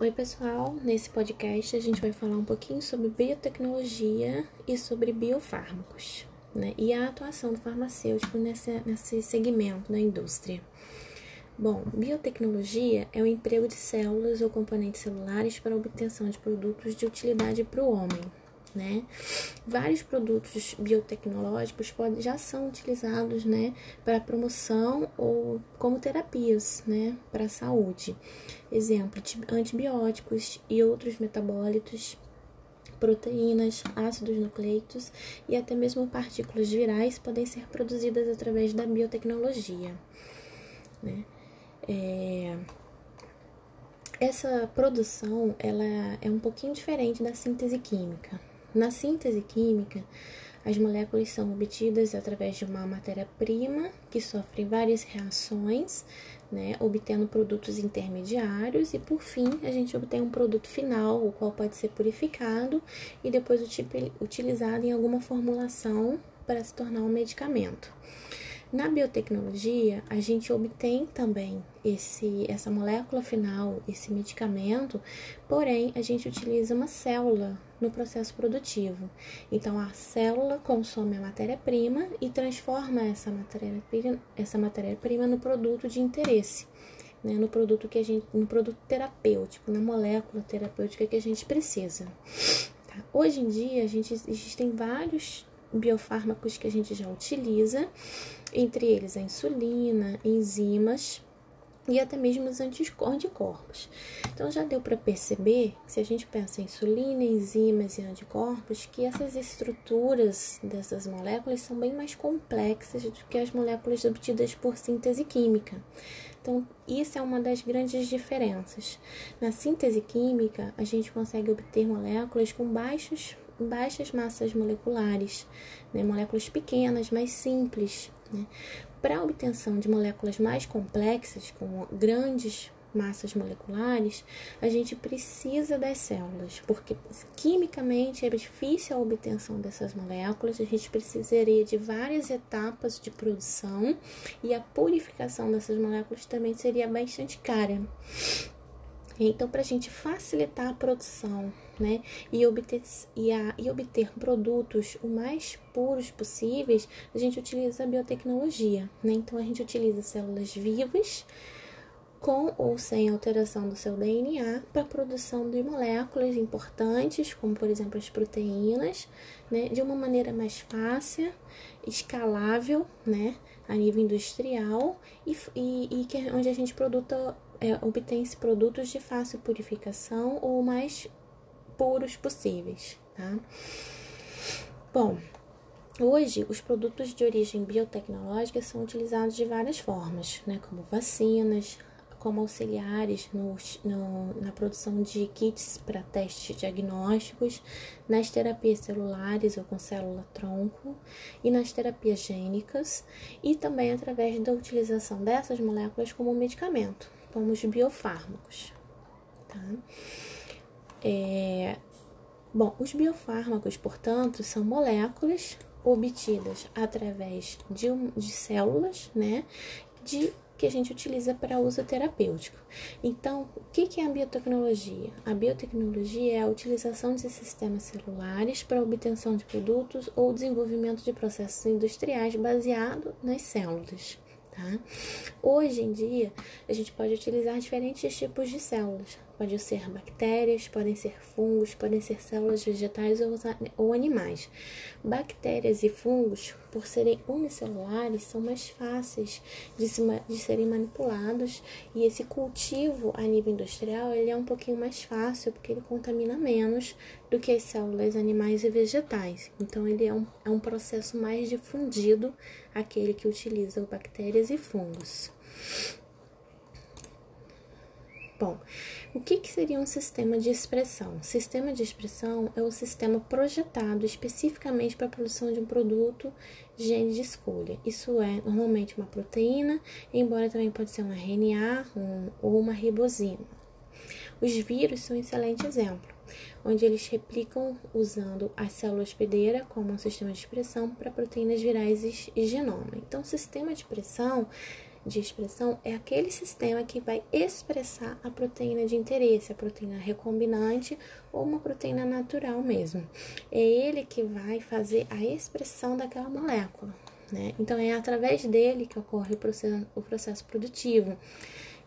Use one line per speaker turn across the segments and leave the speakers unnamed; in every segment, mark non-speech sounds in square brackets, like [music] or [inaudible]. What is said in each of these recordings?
Oi, pessoal. Nesse podcast a gente vai falar um pouquinho sobre biotecnologia e sobre biofármacos, né? E a atuação do farmacêutico nesse, nesse segmento da indústria. Bom, biotecnologia é o emprego de células ou componentes celulares para a obtenção de produtos de utilidade para o homem, né? Vários produtos biotecnológicos podem, já são utilizados, né, para promoção ou como terapias, né, para a saúde. Exemplo, antibióticos e outros metabólitos, proteínas, ácidos nucleicos e até mesmo partículas virais podem ser produzidas através da biotecnologia, né? É... Essa produção ela é um pouquinho diferente da síntese química, na síntese química, as moléculas são obtidas através de uma matéria-prima que sofre várias reações, né, obtendo produtos intermediários e por fim a gente obtém um produto final, o qual pode ser purificado e depois utilizado em alguma formulação para se tornar um medicamento. Na biotecnologia, a gente obtém também esse, essa molécula final, esse medicamento, porém a gente utiliza uma célula no processo produtivo. Então a célula consome a matéria-prima e transforma essa matéria-prima essa matéria -prima no produto de interesse. Né, no produto que a gente, no produto terapêutico, na molécula terapêutica que a gente precisa. Tá? Hoje em dia, a gente existem vários biofármacos que a gente já utiliza, entre eles a insulina, enzimas e até mesmo os anticorpos. Então já deu para perceber, se a gente pensa em insulina, enzimas e anticorpos, que essas estruturas dessas moléculas são bem mais complexas do que as moléculas obtidas por síntese química. Então, isso é uma das grandes diferenças. Na síntese química, a gente consegue obter moléculas com baixos baixas massas moleculares, né, moléculas pequenas, mais simples. Né. Para a obtenção de moléculas mais complexas, com grandes massas moleculares, a gente precisa das células, porque quimicamente é difícil a obtenção dessas moléculas, a gente precisaria de várias etapas de produção e a purificação dessas moléculas também seria bastante cara. Então, para a gente facilitar a produção né, e obter, e, a, e obter produtos o mais puros possíveis, a gente utiliza a biotecnologia. Né? Então, a gente utiliza células vivas com ou sem alteração do seu DNA para a produção de moléculas importantes, como por exemplo as proteínas, né, de uma maneira mais fácil, escalável, né, a nível industrial e, e, e que, é onde a gente produta é, obtém-se produtos de fácil purificação ou mais puros possíveis, tá? Bom, hoje os produtos de origem biotecnológica são utilizados de várias formas, né? Como vacinas, como auxiliares no, no, na produção de kits para testes diagnósticos, nas terapias celulares ou com célula-tronco e nas terapias gênicas, e também através da utilização dessas moléculas como medicamento como os biofármacos. Tá? É, bom, os biofármacos, portanto, são moléculas obtidas através de, de células, né, de que a gente utiliza para uso terapêutico. Então, o que é a biotecnologia? A biotecnologia é a utilização de sistemas celulares para obtenção de produtos ou desenvolvimento de processos industriais baseado nas células. Tá? Hoje em dia, a gente pode utilizar diferentes tipos de células. Pode ser bactérias, podem ser fungos, podem ser células vegetais ou, animais. Bactérias e fungos, por serem unicelulares, são mais fáceis de, se, de serem manipulados e esse cultivo a nível industrial ele é um pouquinho mais fácil porque ele contamina menos do que as células animais e vegetais. Então, ele é um, é um processo mais difundido, aquele que utiliza bactérias e fungos. Bom, o que, que seria um sistema de expressão? Sistema de expressão é o sistema projetado especificamente para a produção de um produto gene de escolha. Isso é normalmente uma proteína, embora também pode ser um RNA um, ou uma ribosima. Os vírus são um excelente exemplo, onde eles replicam usando a célula hospedeira como um sistema de expressão para proteínas virais e genoma. Então, o sistema de expressão de expressão é aquele sistema que vai expressar a proteína de interesse, a proteína recombinante ou uma proteína natural mesmo. É ele que vai fazer a expressão daquela molécula. Né? Então, é através dele que ocorre o processo, o processo produtivo.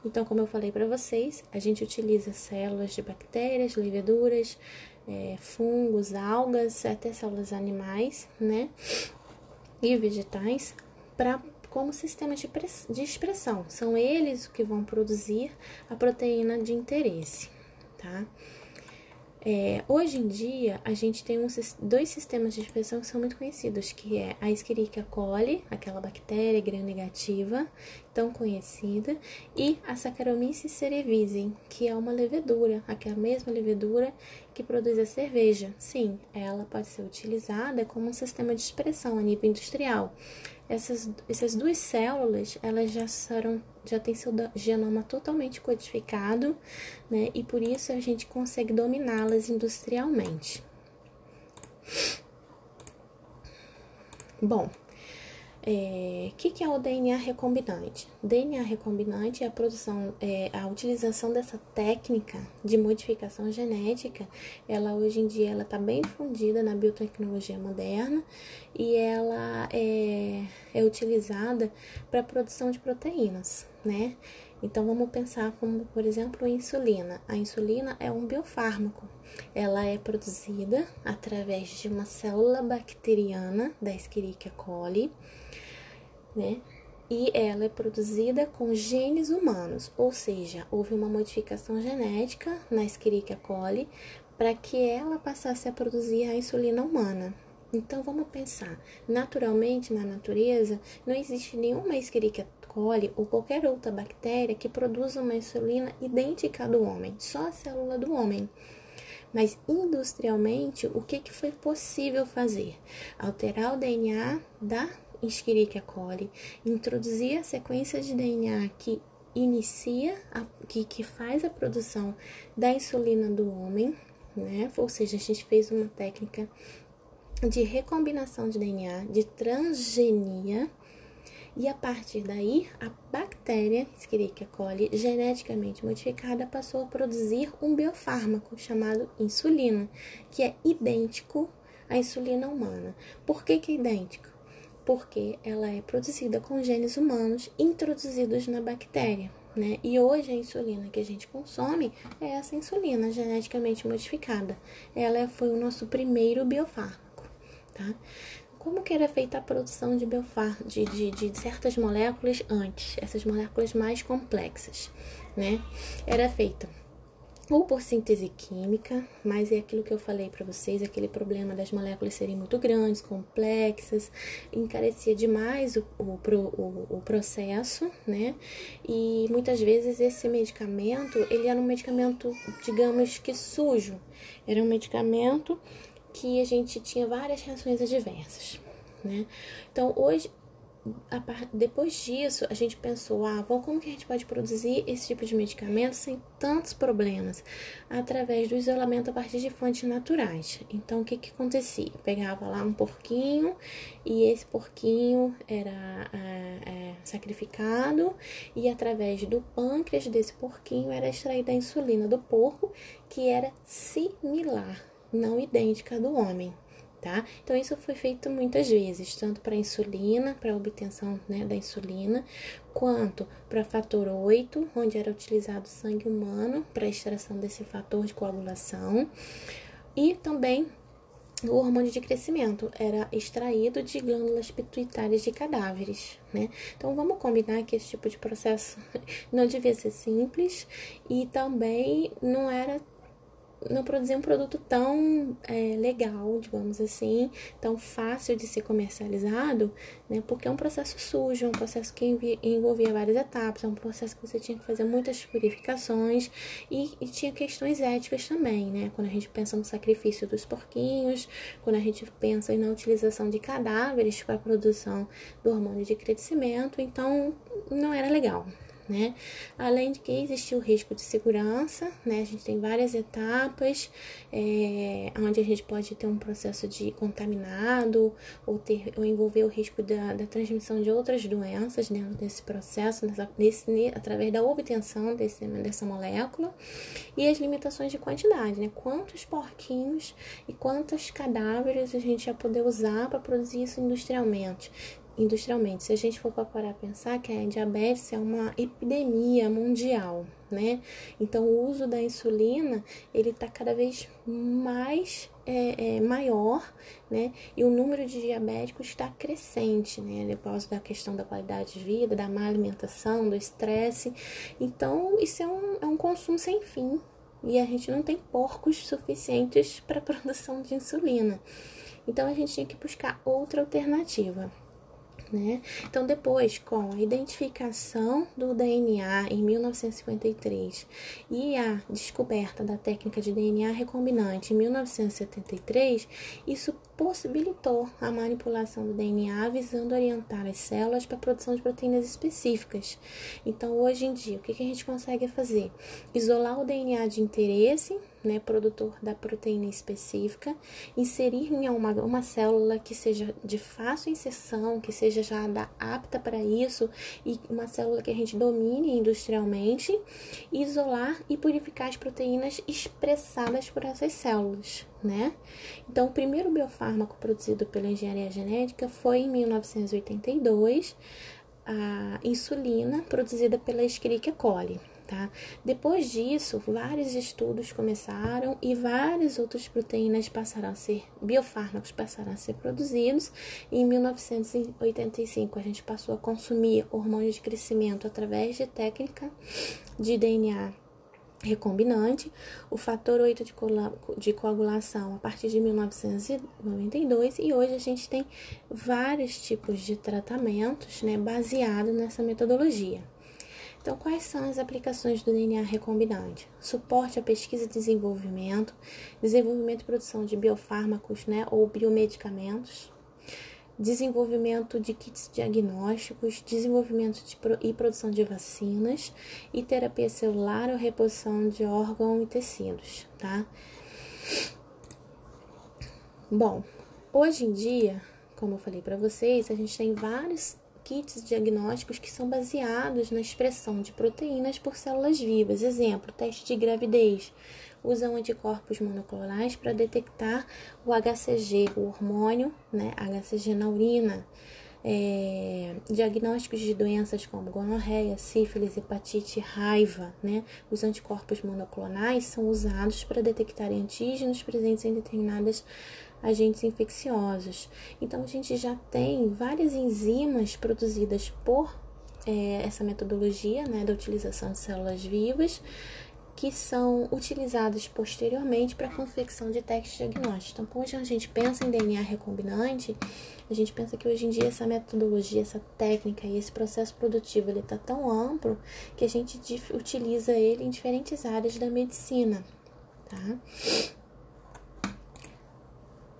Então, como eu falei para vocês, a gente utiliza células de bactérias, leveduras, é, fungos, algas, até células animais, né? E vegetais para como sistema de, de expressão. São eles que vão produzir a proteína de interesse, tá? É, hoje em dia, a gente tem um, dois sistemas de expressão que são muito conhecidos, que é a Escherichia coli, aquela bactéria gram-negativa, tão conhecida, e a Saccharomyces cerevisiae, que é uma levedura, aquela mesma levedura que produz a cerveja. Sim, ela pode ser utilizada como um sistema de expressão a nível industrial essas, essas duas células, elas já serão, já tem seu genoma totalmente codificado, né? E por isso a gente consegue dominá-las industrialmente. Bom, o é, que, que é o DNA recombinante? DNA recombinante é a produção, é, a utilização dessa técnica de modificação genética. Ela hoje em dia ela está bem difundida na biotecnologia moderna e ela é, é utilizada para a produção de proteínas, né? Então vamos pensar como, por exemplo, a insulina. A insulina é um biofármaco. Ela é produzida através de uma célula bacteriana da Escherichia coli né? E ela é produzida com genes humanos, ou seja, houve uma modificação genética na Escherichia coli para que ela passasse a produzir a insulina humana. Então vamos pensar, naturalmente na natureza não existe nenhuma Escherichia coli ou qualquer outra bactéria que produza uma insulina idêntica à do homem, só a célula do homem. Mas industrialmente, o que, que foi possível fazer? Alterar o DNA da Escherichia coli, introduzir a sequência de DNA que inicia, a, que, que faz a produção da insulina do homem, né? Ou seja, a gente fez uma técnica de recombinação de DNA, de transgenia, e a partir daí, a bactéria Escherichia coli, geneticamente modificada, passou a produzir um biofármaco chamado insulina, que é idêntico à insulina humana. Por que, que é idêntico? porque ela é produzida com genes humanos introduzidos na bactéria. Né? E hoje a insulina que a gente consome é essa insulina geneticamente modificada. Ela foi o nosso primeiro biofármaco, tá? Como que era feita a produção de, biofar de, de, de certas moléculas antes, essas moléculas mais complexas, né? Era feita ou por síntese química, mas é aquilo que eu falei para vocês, aquele problema das moléculas serem muito grandes, complexas, encarecia demais o, o, o, o processo, né? E muitas vezes esse medicamento, ele era um medicamento, digamos que sujo, era um medicamento que a gente tinha várias reações adversas, né? Então, hoje, depois disso, a gente pensou, ah, bom, como que a gente pode produzir esse tipo de medicamento sem tantos problemas? Através do isolamento a partir de fontes naturais. Então, o que que acontecia? pegava lá um porquinho e esse porquinho era é, é, sacrificado e através do pâncreas desse porquinho era extraída a insulina do porco, que era similar, não idêntica do homem tá? Então, isso foi feito muitas vezes, tanto para insulina, para obtenção né, da insulina, quanto para fator 8, onde era utilizado sangue humano para extração desse fator de coagulação, e também o hormônio de crescimento era extraído de glândulas pituitárias de cadáveres, né? Então vamos combinar que esse tipo de processo [laughs] não devia ser simples e também não era não produzir um produto tão é, legal, digamos assim, tão fácil de ser comercializado, né? Porque é um processo sujo, é um processo que envolvia várias etapas, é um processo que você tinha que fazer muitas purificações e, e tinha questões éticas também, né? Quando a gente pensa no sacrifício dos porquinhos, quando a gente pensa na utilização de cadáveres para a produção do hormônio de crescimento, então não era legal, né? Além de que existe o risco de segurança, né? A gente tem várias etapas, é, onde a gente pode ter um processo de contaminado ou, ter, ou envolver o risco da, da transmissão de outras doenças dentro desse processo, nessa, nesse, através da obtenção desse, dessa molécula, e as limitações de quantidade, né? Quantos porquinhos e quantos cadáveres a gente ia poder usar para produzir isso industrialmente industrialmente. Se a gente for para parar a pensar que a diabetes é uma epidemia mundial, né? Então o uso da insulina ele está cada vez mais é, é, maior, né? E o número de diabéticos está crescente, né? Depois da questão da qualidade de vida, da má alimentação, do estresse. Então isso é um, é um consumo sem fim e a gente não tem porcos suficientes para [laughs] produção de insulina. Então a gente tinha que buscar outra alternativa né? Então, depois, com a identificação do DNA em 1953 e a descoberta da técnica de DNA recombinante em 1973, isso possibilitou a manipulação do DNA visando orientar as células para a produção de proteínas específicas. Então, hoje em dia, o que, a gente consegue fazer? Isolar o DNA de interesse, né, produtor da proteína específica, inserir em uma, uma célula que seja de fácil inserção, que seja já apta para isso, e uma célula que a gente domine industrialmente, isolar e purificar as proteínas expressadas por essas células né? Então, o primeiro biofármaco produzido pela engenharia genética foi em 1982, a insulina produzida pela Escherichia coli. Tá? Depois disso, vários estudos começaram e várias outras proteínas passaram a ser, biofármacos passaram a ser produzidos. Em 1985, a gente passou a consumir hormônios de crescimento através de técnica de DNA recombinante, o fator 8 de, de coagulação a partir de 1992 e hoje a gente tem vários tipos de tratamentos né, baseados nessa metodologia. Então, quais são as aplicações do DNA recombinante? Suporte à pesquisa e desenvolvimento, desenvolvimento e produção de biofármacos né, ou biomedicamentos, desenvolvimento de kits diagnósticos, desenvolvimento de pro e produção de vacinas e terapia celular ou reposição de órgãos e tecidos, tá? Bom, hoje em dia, como eu falei para vocês, a gente tem vários kits diagnósticos que são baseados na expressão de proteínas por células vivas. Exemplo, teste de gravidez, usam anticorpos monoclonais para detectar o HCG, o hormônio, né, HCG na urina. É, diagnósticos de doenças como gonorreia, sífilis, hepatite, raiva, né? Os anticorpos monoclonais são usados para detectar antígenos presentes em determinadas agentes infecciosos. Então, a gente já tem várias enzimas produzidas por é, essa metodologia, né, da utilização de células vivas, que são utilizados posteriormente para a confecção de testes diagnósticos. Então, quando a gente pensa em DNA recombinante, a gente pensa que hoje em dia essa metodologia, essa técnica e esse processo produtivo ele está tão amplo que a gente utiliza ele em diferentes áreas da medicina, tá?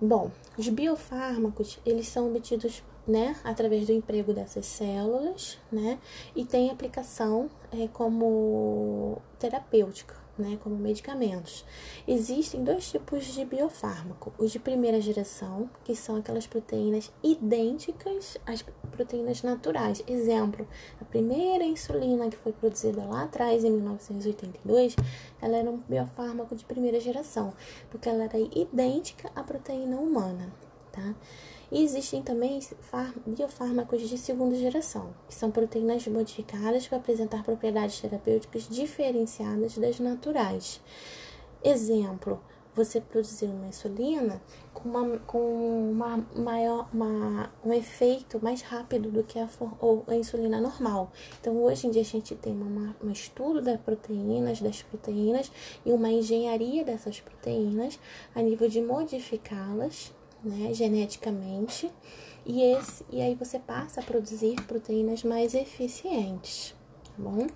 Bom, os biofármacos, eles são obtidos né, através do emprego dessas células, né, e tem aplicação é, como terapêutica, né, como medicamentos. Existem dois tipos de biofármaco: os de primeira geração, que são aquelas proteínas idênticas às proteínas naturais. Exemplo, a primeira insulina que foi produzida lá atrás, em 1982, ela era um biofármaco de primeira geração, porque ela era idêntica à proteína humana, tá? E existem também biofármacos de segunda geração, que são proteínas modificadas para apresentar propriedades terapêuticas diferenciadas das naturais. Exemplo, você produzir uma insulina com, uma, com uma maior, uma, um efeito mais rápido do que a, a insulina normal. Então, hoje em dia, a gente tem uma, um estudo das proteínas, das proteínas e uma engenharia dessas proteínas a nível de modificá-las né, geneticamente, e, esse, e aí você passa a produzir proteínas mais eficientes, tá bom?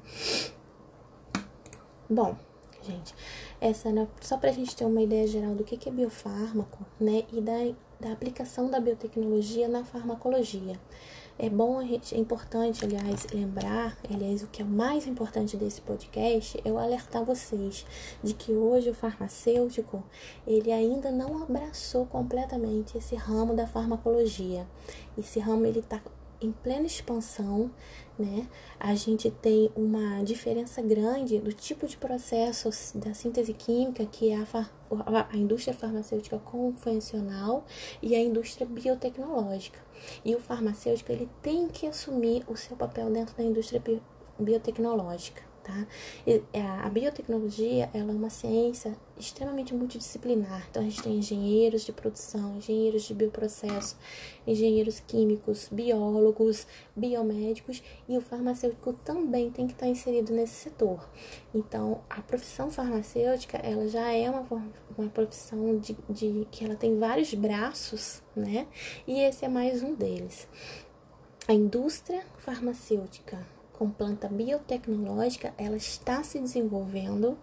Bom, gente, essa era só para a gente ter uma ideia geral do que, que é biofármaco, né, e da, da aplicação da biotecnologia na farmacologia. É bom, é importante, aliás, lembrar, aliás, o que é o mais importante desse podcast é eu alertar vocês de que hoje o farmacêutico, ele ainda não abraçou completamente esse ramo da farmacologia. Esse ramo, ele está em plena expansão, né? A gente tem uma diferença grande do tipo de processo da síntese química, que é a, a indústria farmacêutica convencional e a indústria biotecnológica. E o farmacêutico ele tem que assumir o seu papel dentro da indústria biotecnológica tá? E é, a biotecnologia, ela é uma ciência extremamente multidisciplinar. Então, a gente tem engenheiros de produção, engenheiros de bioprocesso, engenheiros químicos, biólogos, biomédicos e o farmacêutico também tem que estar inserido nesse setor. Então, a profissão farmacêutica, ela já é uma, uma profissão de, de que ela tem vários braços, né? E esse é mais um deles. A indústria farmacêutica com planta biotecnológica, ela está se desenvolvendo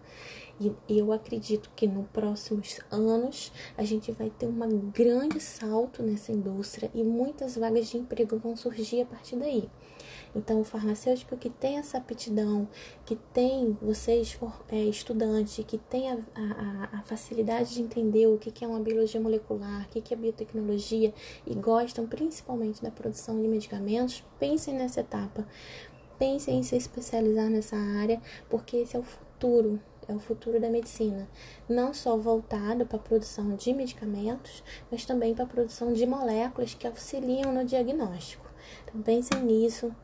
e eu acredito que nos próximos anos a gente vai ter um grande salto nessa indústria e muitas vagas de emprego vão surgir a partir daí. Então, o farmacêutico que tem essa aptidão, que tem vocês é, estudantes, que tem a, a, a, facilidade de entender o que, é uma biologia molecular, o que é biotecnologia e gostam principalmente da produção de medicamentos, pensem nessa etapa, pensem em se especializar nessa área, porque esse é o futuro, é o futuro da medicina, não só voltado para a produção de medicamentos, mas também para a produção de moléculas que auxiliam no diagnóstico. Então pensem nisso,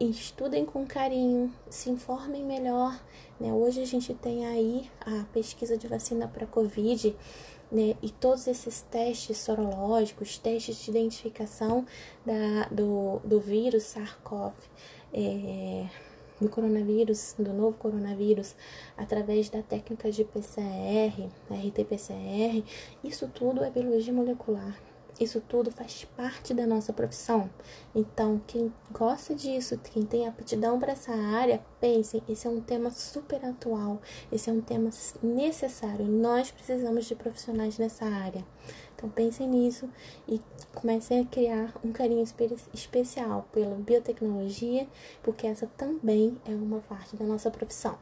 estudem com carinho, se informem melhor. Né? Hoje a gente tem aí a pesquisa de vacina para Covid. Né, e todos esses testes sorológicos, testes de identificação da, do, do vírus SARS-CoV é, do coronavírus, do novo coronavírus, através da técnica de PCR, RT-PCR, isso tudo é biologia molecular. Isso tudo faz parte da nossa profissão. Então, quem gosta disso, quem tem aptidão para essa área, pensem, esse é um tema super atual, esse é um tema necessário. Nós precisamos de profissionais nessa área. Então pensem nisso e comecem a criar um carinho espe especial pela biotecnologia, porque essa também é uma parte da nossa profissão.